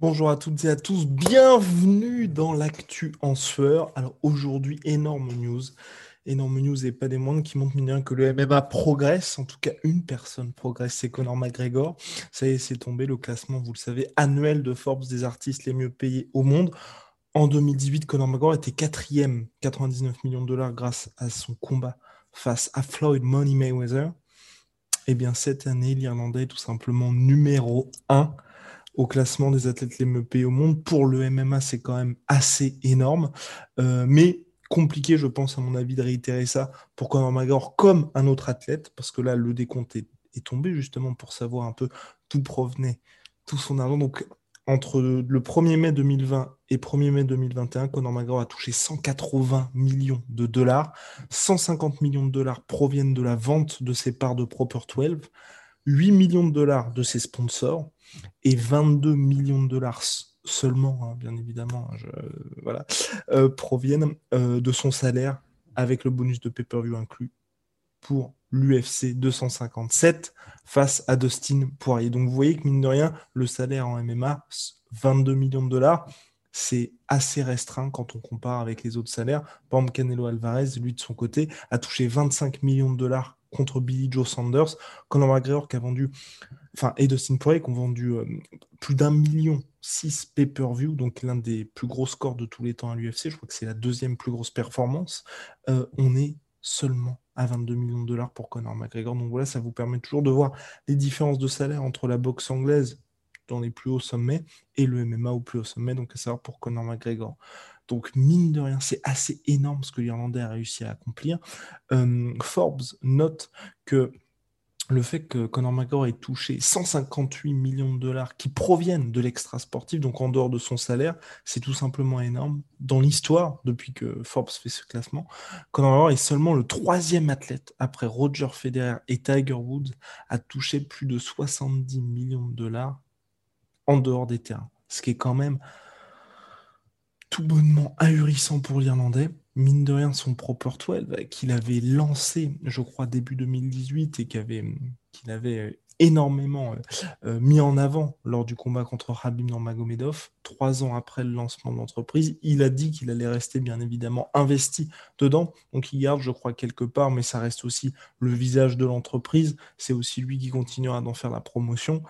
Bonjour à toutes et à tous, bienvenue dans l'actu en sueur. Alors aujourd'hui, énorme news, énorme news et pas des moindres qui montrent bien que le MMA progresse, en tout cas une personne progresse, c'est Conor McGregor. Ça y est, c'est tombé le classement, vous le savez, annuel de Forbes des artistes les mieux payés au monde. En 2018, Conor McGregor était quatrième, 99 millions de dollars grâce à son combat face à Floyd Money Mayweather. Eh bien, cette année, l'Irlandais est tout simplement numéro 1 au classement des athlètes les mieux payés au monde. Pour le MMA, c'est quand même assez énorme. Euh, mais compliqué, je pense, à mon avis, de réitérer ça pour Conor McGregor comme un autre athlète, parce que là, le décompte est, tombé justement pour savoir un peu d'où provenait tout son argent. Donc, entre le 1er mai 2020 et 1er mai 2021, Conor McGregor a touché 180 millions de dollars. 150 millions de dollars proviennent de la vente de ses parts de Proper 12. 8 millions de dollars de ses sponsors et 22 millions de dollars seulement, hein, bien évidemment, voilà, euh, proviennent euh, de son salaire avec le bonus de pay-per-view inclus pour l'UFC 257 face à Dustin Poirier. Donc vous voyez que mine de rien, le salaire en MMA, 22 millions de dollars, c'est assez restreint quand on compare avec les autres salaires. Par exemple, Canelo Alvarez, lui de son côté, a touché 25 millions de dollars contre Billy Joe Sanders. Conor McGregor qui a vendu, enfin, et Dustin Poirier qui ont vendu euh, plus d'un million six pay-per-view, donc l'un des plus gros scores de tous les temps à l'UFC. Je crois que c'est la deuxième plus grosse performance. Euh, on est seulement à 22 millions de dollars pour Conor McGregor. Donc voilà, ça vous permet toujours de voir les différences de salaire entre la boxe anglaise dans les plus hauts sommets et le MMA au plus haut sommet, donc à savoir pour Conor McGregor. Donc, mine de rien, c'est assez énorme ce que l'Irlandais a réussi à accomplir. Euh, Forbes note que le fait que Conor McGregor ait touché 158 millions de dollars qui proviennent de l'extra sportif, donc en dehors de son salaire, c'est tout simplement énorme. Dans l'histoire, depuis que Forbes fait ce classement, Conor McGregor est seulement le troisième athlète après Roger Federer et Tiger Woods à toucher plus de 70 millions de dollars en dehors des terrains. Ce qui est quand même tout bonnement ahurissant pour l'Irlandais. Mine de rien, son Proper 12 qu'il avait lancé, je crois, début 2018 et qu'il avait, qu'il avait euh, énormément euh, euh, mis en avant lors du combat contre Rabim Magomedov, trois ans après le lancement de l'entreprise. Il a dit qu'il allait rester bien évidemment investi dedans. Donc il garde, je crois, quelque part, mais ça reste aussi le visage de l'entreprise. C'est aussi lui qui continuera d'en faire la promotion.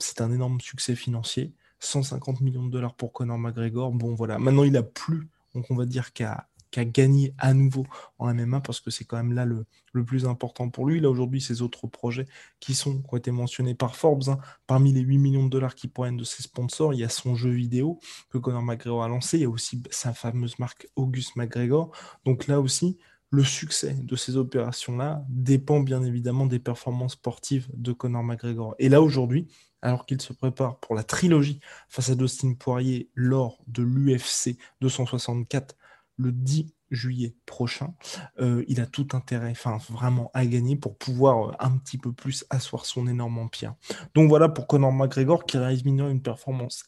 C'est un énorme succès financier. 150 millions de dollars pour Conor McGregor. Bon, voilà. Maintenant, il a plus, on va dire qu'à a gagné à nouveau en MMA parce que c'est quand même là le, plus important pour lui. Là aujourd'hui, ses autres projets qui sont qui ont été mentionnés par Forbes, hein. parmi les 8 millions de dollars qui proviennent de ses sponsors, il y a son jeu vidéo que Conor McGregor a lancé, il y a aussi sa fameuse marque August McGregor. Donc là aussi, le succès de ces opérations-là dépend bien évidemment des performances sportives de Conor McGregor. Et là aujourd'hui, alors qu'il se prépare pour la trilogie face à Dustin Poirier lors de l'UFC 264 le 10 juillet prochain, euh, il a tout intérêt, enfin vraiment à gagner pour pouvoir euh, un petit peu plus asseoir son énorme empire. Donc voilà pour Conor McGregor qui réalise une performance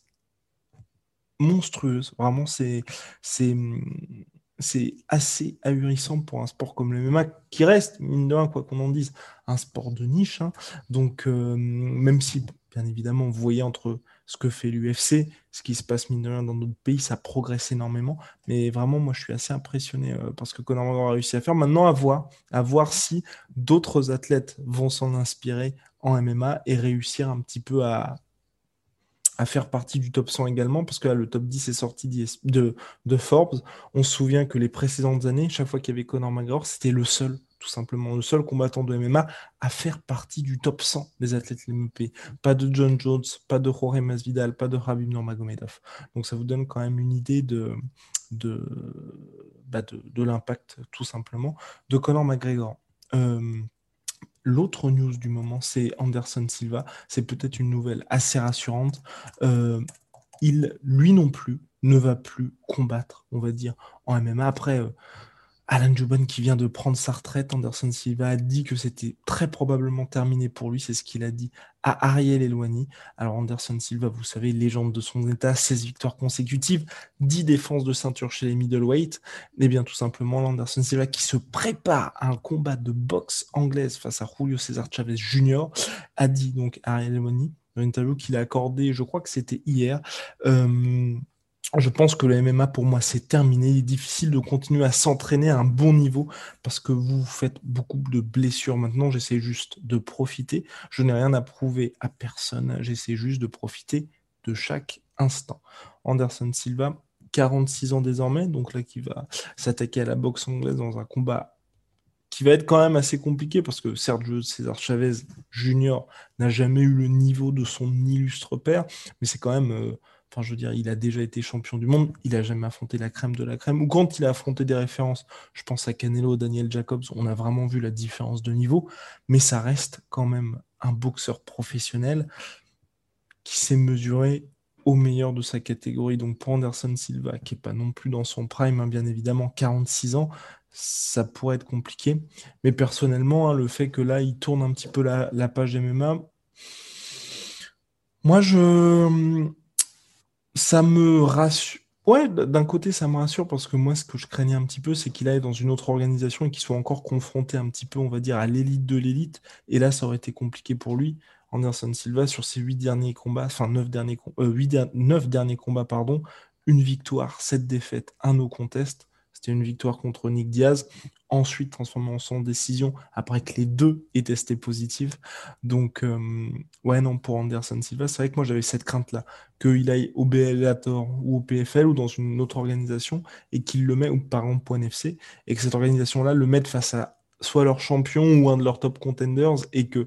monstrueuse. Vraiment, c'est c'est assez ahurissant pour un sport comme le MMA, qui reste, mine de rien, quoi qu'on en dise, un sport de niche. Hein. Donc, euh, même si, bien évidemment, vous voyez entre ce que fait l'UFC, ce qui se passe, mine de rien, dans d'autres pays, ça progresse énormément. Mais vraiment, moi, je suis assez impressionné euh, parce que Conor a réussi à faire. Maintenant, à voir si d'autres athlètes vont s'en inspirer en MMA et réussir un petit peu à, à faire partie du top 100 également, parce que là, le top 10 est sorti de, de Forbes. On se souvient que les précédentes années, chaque fois qu'il y avait Conor McGregor, c'était le seul tout simplement le seul combattant de MMA à faire partie du top 100 des athlètes MP. Pas de John Jones, pas de Jorge Masvidal, pas de Rabib Nurmagomedov. Donc ça vous donne quand même une idée de, de, bah l'impact tout simplement de Conor McGregor. Euh, L'autre news du moment, c'est Anderson Silva. C'est peut-être une nouvelle assez rassurante. Euh, il, lui non plus, ne va plus combattre, on va dire, en MMA. Après, euh, Alan Juban qui vient de prendre sa retraite, Anderson Silva a dit que c'était très probablement terminé pour lui, c'est ce qu'il a dit à Ariel Elwani. Alors Anderson Silva, vous savez, légende de son état, 16 victoires consécutives, 10 défenses de ceinture chez les middleweight. Et eh bien tout simplement, Anderson Silva qui se prépare à un combat de boxe anglaise face à Julio César Chavez Jr. a dit donc Ariel Elwani dans une interview qu'il a accordée, je crois que c'était hier, euh, je pense que le MMA pour moi c'est terminé. Il est difficile de continuer à s'entraîner à un bon niveau parce que vous faites beaucoup de blessures maintenant. J'essaie juste de profiter. Je n'ai rien à prouver à personne. J'essaie juste de profiter de chaque instant. Anderson Silva, 46 ans désormais, donc là qui va s'attaquer à la boxe anglaise dans un combat qui va être quand même assez compliqué parce que Sergio César Chavez Jr. n'a jamais eu le niveau de son illustre père, mais c'est quand même euh, Enfin, je veux dire, il a déjà été champion du monde, il a jamais affronté la crème de la crème. Ou quand il a affronté des références, je pense à Canelo, Daniel Jacobs, on a vraiment vu la différence de niveau, mais ça reste quand même un boxeur professionnel qui s'est mesuré au meilleur de sa catégorie. Donc pour Anderson Silva, qui n'est pas non plus dans son prime, hein, bien évidemment, 46 ans, ça pourrait être compliqué. Mais personnellement, hein, le fait que là, il tourne un petit peu la, la page MMA, moi, je ça me rassure. Ouais, d'un côté, ça me rassure parce que moi, ce que je craignais un petit peu, c'est qu'il aille dans une autre organisation et qu'il soit encore confronté un petit peu, on va dire, à l'élite de l'élite. Et là, ça aurait été compliqué pour lui. Anderson Silva, sur ses huit derniers combats, enfin neuf derniers, euh, derniers combats, pardon, une victoire, sept défaites, un no contest. C'était une victoire contre Nick Diaz, ensuite transformé en son décision après que les deux aient testé positif. Donc, euh, ouais, non, pour Anderson Silva, c'est vrai que moi j'avais cette crainte-là, qu'il aille au Bellator ou au PFL ou dans une autre organisation et qu'il le met, ou par exemple Point FC, et que cette organisation-là le mette face à soit leur champion ou un de leurs top contenders et que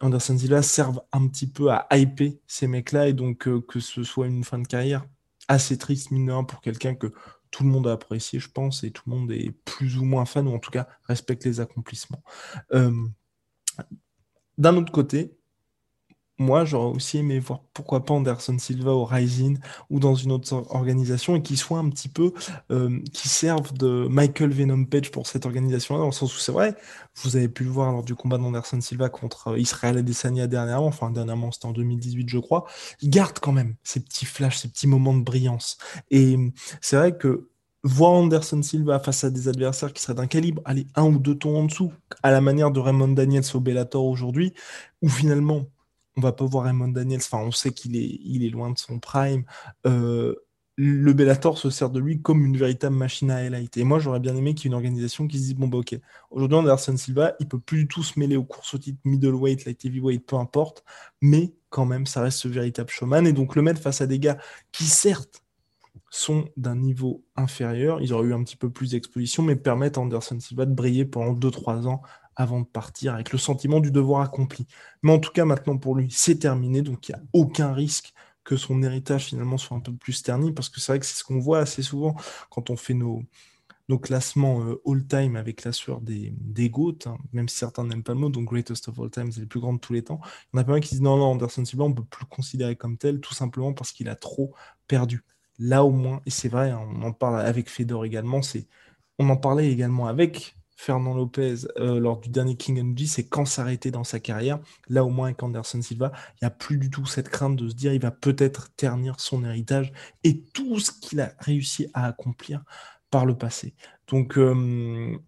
Anderson Silva serve un petit peu à hyper ces mecs-là et donc euh, que ce soit une fin de carrière assez triste, mine pour quelqu'un que tout le monde a apprécié, je pense, et tout le monde est plus ou moins fan, ou en tout cas respecte les accomplissements. Euh, d'un autre côté, moi, j'aurais aussi aimé voir pourquoi pas Anderson Silva au Rising ou dans une autre organisation et qui soit un petit peu, euh, qui serve de Michael Venom Page pour cette organisation-là, dans le sens où c'est vrai, vous avez pu le voir lors du combat d'Anderson Silva contre euh, Israël Adesanya dernièrement, enfin dernièrement c'était en 2018 je crois, il garde quand même ces petits flashs, ces petits moments de brillance. Et c'est vrai que voir Anderson Silva face à des adversaires qui seraient d'un calibre, allez, un ou deux tons en dessous, à la manière de Raymond Daniels au Bellator aujourd'hui, où finalement on va pas voir Raymond Daniels, enfin on sait qu'il est, loin de son prime. Euh, le Bellator se sert de lui comme une véritable machine à highlight. Et moi, j'aurais bien aimé qu'il y ait une organisation qui se dise bon, bah ok, aujourd'hui, Anderson Silva, il peut plus du tout se mêler aux courses au titre middleweight, light heavyweight, peu importe, mais quand même, ça reste ce véritable showman. Et donc, le mettre face à des gars qui, certes, sont d'un niveau inférieur, ils auraient eu un petit peu plus d'exposition, mais permettent à Anderson Silva de briller pendant 2-3 ans avant de partir avec le sentiment du devoir accompli. Mais en tout cas, maintenant pour lui, c'est terminé, donc il n'y a aucun risque que son héritage finalement soit un peu plus terni, parce que c'est vrai que c'est ce qu'on voit assez souvent quand on fait nos, nos classements euh, all-time avec la sueur des, des GOAT, hein, même si certains n'aiment pas le mot, donc Greatest of All Time, c'est les plus grands de tous les temps. Il y en a pas mal qui disent non, non, Anderson Silva, on ne peut plus le considérer comme tel, tout simplement parce qu'il a trop perdu. Là au moins, et c'est vrai, hein, on en parle avec Fedor également, c'est on en parlait également avec Fernand Lopez euh, lors du dernier King Energy, c'est quand s'arrêter dans sa carrière. Là, au moins, avec Anderson Silva, il n'y a plus du tout cette crainte de se dire il va peut-être ternir son héritage et tout ce qu'il a réussi à accomplir par le passé. Donc, euh,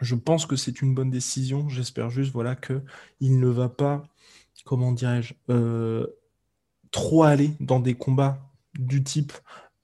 je pense que c'est une bonne décision. J'espère juste voilà, qu'il ne va pas, comment dirais-je, euh, trop aller dans des combats du type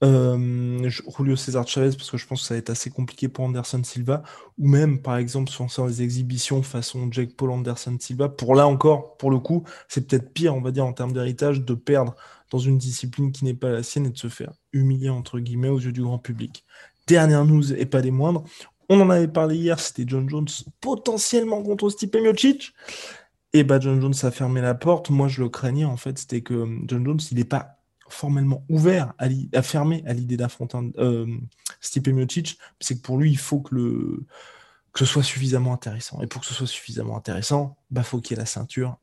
euh, Julio César Chavez, parce que je pense que ça va être assez compliqué pour Anderson Silva, ou même par exemple sur des exhibitions façon Jake Paul Anderson Silva. Pour là encore, pour le coup, c'est peut-être pire, on va dire, en termes d'héritage, de perdre dans une discipline qui n'est pas la sienne et de se faire humilier entre guillemets aux yeux du grand public. Dernière news et pas des moindres, On en avait parlé hier, c'était John Jones potentiellement contre Stipe Miocic. Et bah John Jones a fermé la porte. Moi, je le craignais en fait, c'était que euh, John Jones, il n'est pas formellement ouvert à, à fermer à l'idée d'affronter euh, Stipe Miocic. C'est que pour lui, il faut que ce soit suffisamment intéressant. Et pour que ce soit suffisamment intéressant, bah faut qu'il y ait la ceinture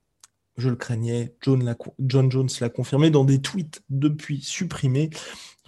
je le craignais. John Jones l'a confirmé dans des tweets depuis supprimés.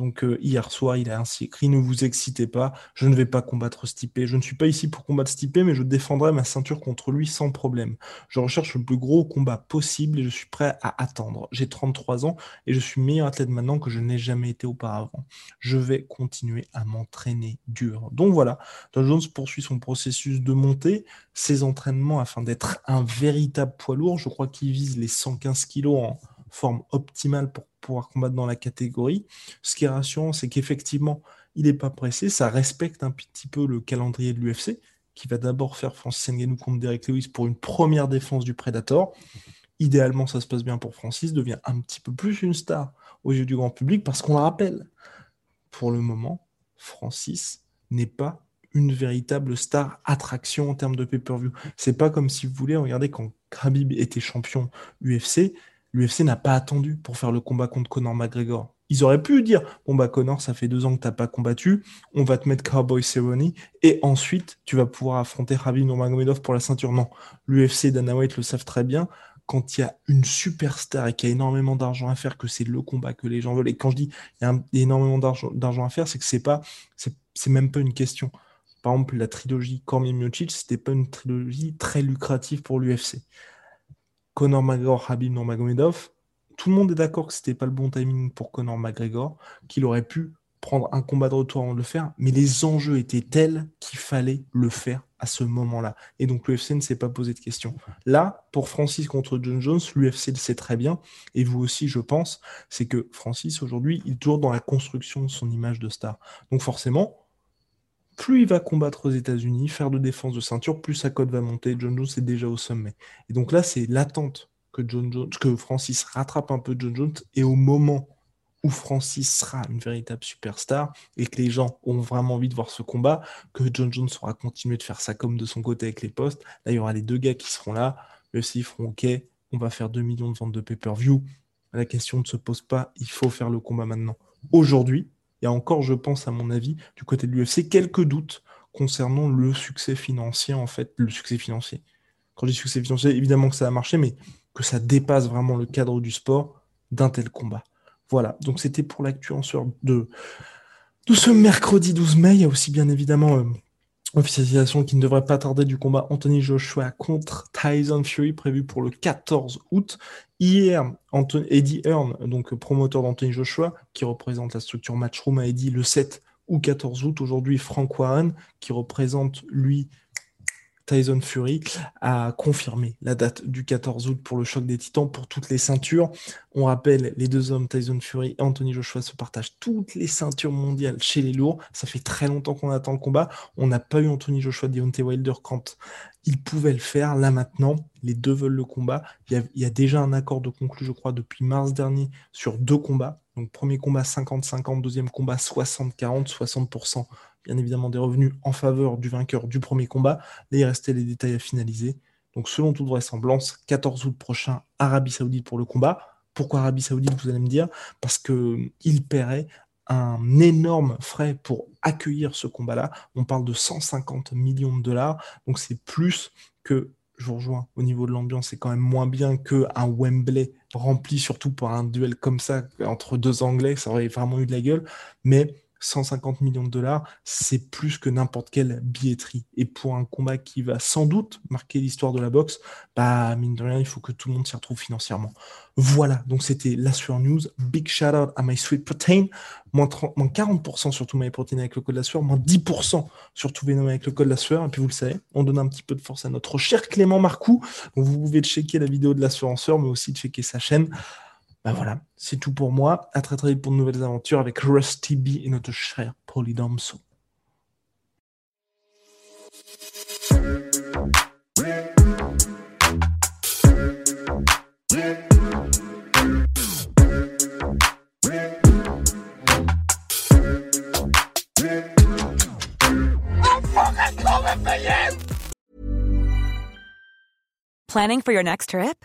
Donc euh, hier soir, il a ainsi écrit Ne vous excitez pas, je ne vais pas combattre Stipe. Je ne suis pas ici pour combattre Stipe, mais je défendrai ma ceinture contre lui sans problème. Je recherche le plus gros combat possible et je suis prêt à attendre. J'ai 33 ans et je suis meilleur athlète maintenant que je n'ai jamais été auparavant. Je vais continuer à m'entraîner dur. Donc voilà, John Jones poursuit son processus de montée, ses entraînements afin d'être un véritable poids lourd. Je crois qu'il vise les 115 kilos en forme optimale pour pouvoir combattre dans la catégorie. Ce qui est rassurant, c'est qu'effectivement, il n'est pas pressé. Ça respecte un petit peu le calendrier de l'UFC, qui va d'abord faire Francis Ngannou contre Derek Lewis pour une première défense du Predator. Idéalement, ça se passe bien pour Francis, devient un petit peu plus une star aux yeux du grand public, parce qu'on le rappelle, pour le moment, Francis n'est pas une véritable star attraction en termes de pay-per-view. C'est pas comme si vous voulez, regardez quand Khabib était champion UFC, l'UFC n'a pas attendu pour faire le combat contre Conor McGregor. Ils auraient pu dire Bon, bah, Conor, ça fait deux ans que tu n'as pas combattu, on va te mettre Cowboy Cerrone, et ensuite, tu vas pouvoir affronter Khabib Nurmagomedov pour la ceinture. Non, l'UFC et Dana White le savent très bien. Quand il y a une superstar et qu'il y a énormément d'argent à faire, que c'est le combat que les gens veulent. Et quand je dis il y a énormément d'argent à faire, c'est que c'est pas, c'est même pas une question. Par exemple, la trilogie Cormier Miocic, c'était pas une trilogie très lucrative pour l'UFC. Conor McGregor, Habib Nurmagomedov, tout le monde est d'accord que c'était pas le bon timing pour Conor McGregor, qu'il aurait pu prendre un combat de retour avant de le faire, mais les enjeux étaient tels qu'il fallait le faire à ce moment-là. Et donc l'UFC ne s'est pas posé de questions. Là, pour Francis contre John Jones, l'UFC le sait très bien, et vous aussi, je pense, c'est que Francis, aujourd'hui, il toujours dans la construction de son image de star. Donc forcément, plus il va combattre aux États-Unis, faire de défense de ceinture, plus sa cote va monter. John Jones est déjà au sommet. Et donc là, c'est l'attente que, John Jones, que Francis rattrape un peu John Jones. Et au moment où Francis sera une véritable superstar et que les gens ont vraiment envie de voir ce combat, que John Jones aura continué de faire ça comme de son côté avec les postes. Là, il y aura les deux gars qui seront là. Eux aussi, ils feront OK, on va faire 2 millions de ventes de pay-per-view. La question ne se pose pas, il faut faire le combat maintenant. Aujourd'hui, il y a encore, je pense, à mon avis, du côté de l'UFC, quelques doutes concernant le succès financier, en fait, le succès financier. Quand je dis succès financier, évidemment que ça a marché, mais que ça dépasse vraiment le cadre du sport d'un tel combat. Voilà, donc c'était pour l'actu en sorte de, de ce mercredi 12 mai. Il y a aussi bien évidemment euh, Officialisation qui ne devrait pas tarder du combat Anthony Joshua contre Tyson Fury prévu pour le 14 août. Hier, Eddie Hearn, donc promoteur d'Anthony Joshua, qui représente la structure Matchroom, a dit le 7 ou 14 août. Aujourd'hui, Frank Warren, qui représente lui Tyson Fury a confirmé la date du 14 août pour le choc des titans pour toutes les ceintures. On rappelle, les deux hommes, Tyson Fury et Anthony Joshua, se partagent toutes les ceintures mondiales chez les lourds. Ça fait très longtemps qu'on attend le combat. On n'a pas eu Anthony Joshua, Deontay Wilder quand il pouvait le faire. Là maintenant, les deux veulent le combat. Il y il y a déjà un accord de conclu, je crois, depuis mars dernier sur deux combats. Donc premier combat 50-50, deuxième combat 60-40, 60%, bien évidemment des revenus en faveur du vainqueur du premier combat. Là, il restait les détails à finaliser. Donc selon toute vraisemblance, 14 août prochain, Arabie Saoudite pour le combat. Pourquoi Arabie Saoudite, vous allez me dire? Parce qu'il paierait un énorme frais pour accueillir ce combat-là. On parle de 150 millions de dollars. Donc c'est plus que Au niveau de l'ambiance, c'est quand même moins bien qu'un Wembley rempli, surtout pour un duel comme ça entre deux Anglais. Ça aurait vraiment eu de la gueule. Mais 150 millions de dollars, c'est plus que n'importe quelle billetterie. Et pour un combat qui va sans doute marquer l'histoire de la boxe, bah, mine de rien, il faut que tout le monde s'y retrouve financièrement. Voilà, donc c'était la sueur news. Big shout out à My Sweet Protein. Moins, 40% sur tout My Protein avec le code de la sueur, moins 10% sur tout Venom avec le code de la sueur. Et puis vous le savez, on donne un petit peu de force à notre cher Clément Marcoux. Donc vous pouvez checker la vidéo de la mais aussi checker sa chaîne. Ben voilà, c'est tout pour moi. À très très vite pour de nouvelles aventures avec Rusty B et notre cher Polydomso. Planning for your next trip?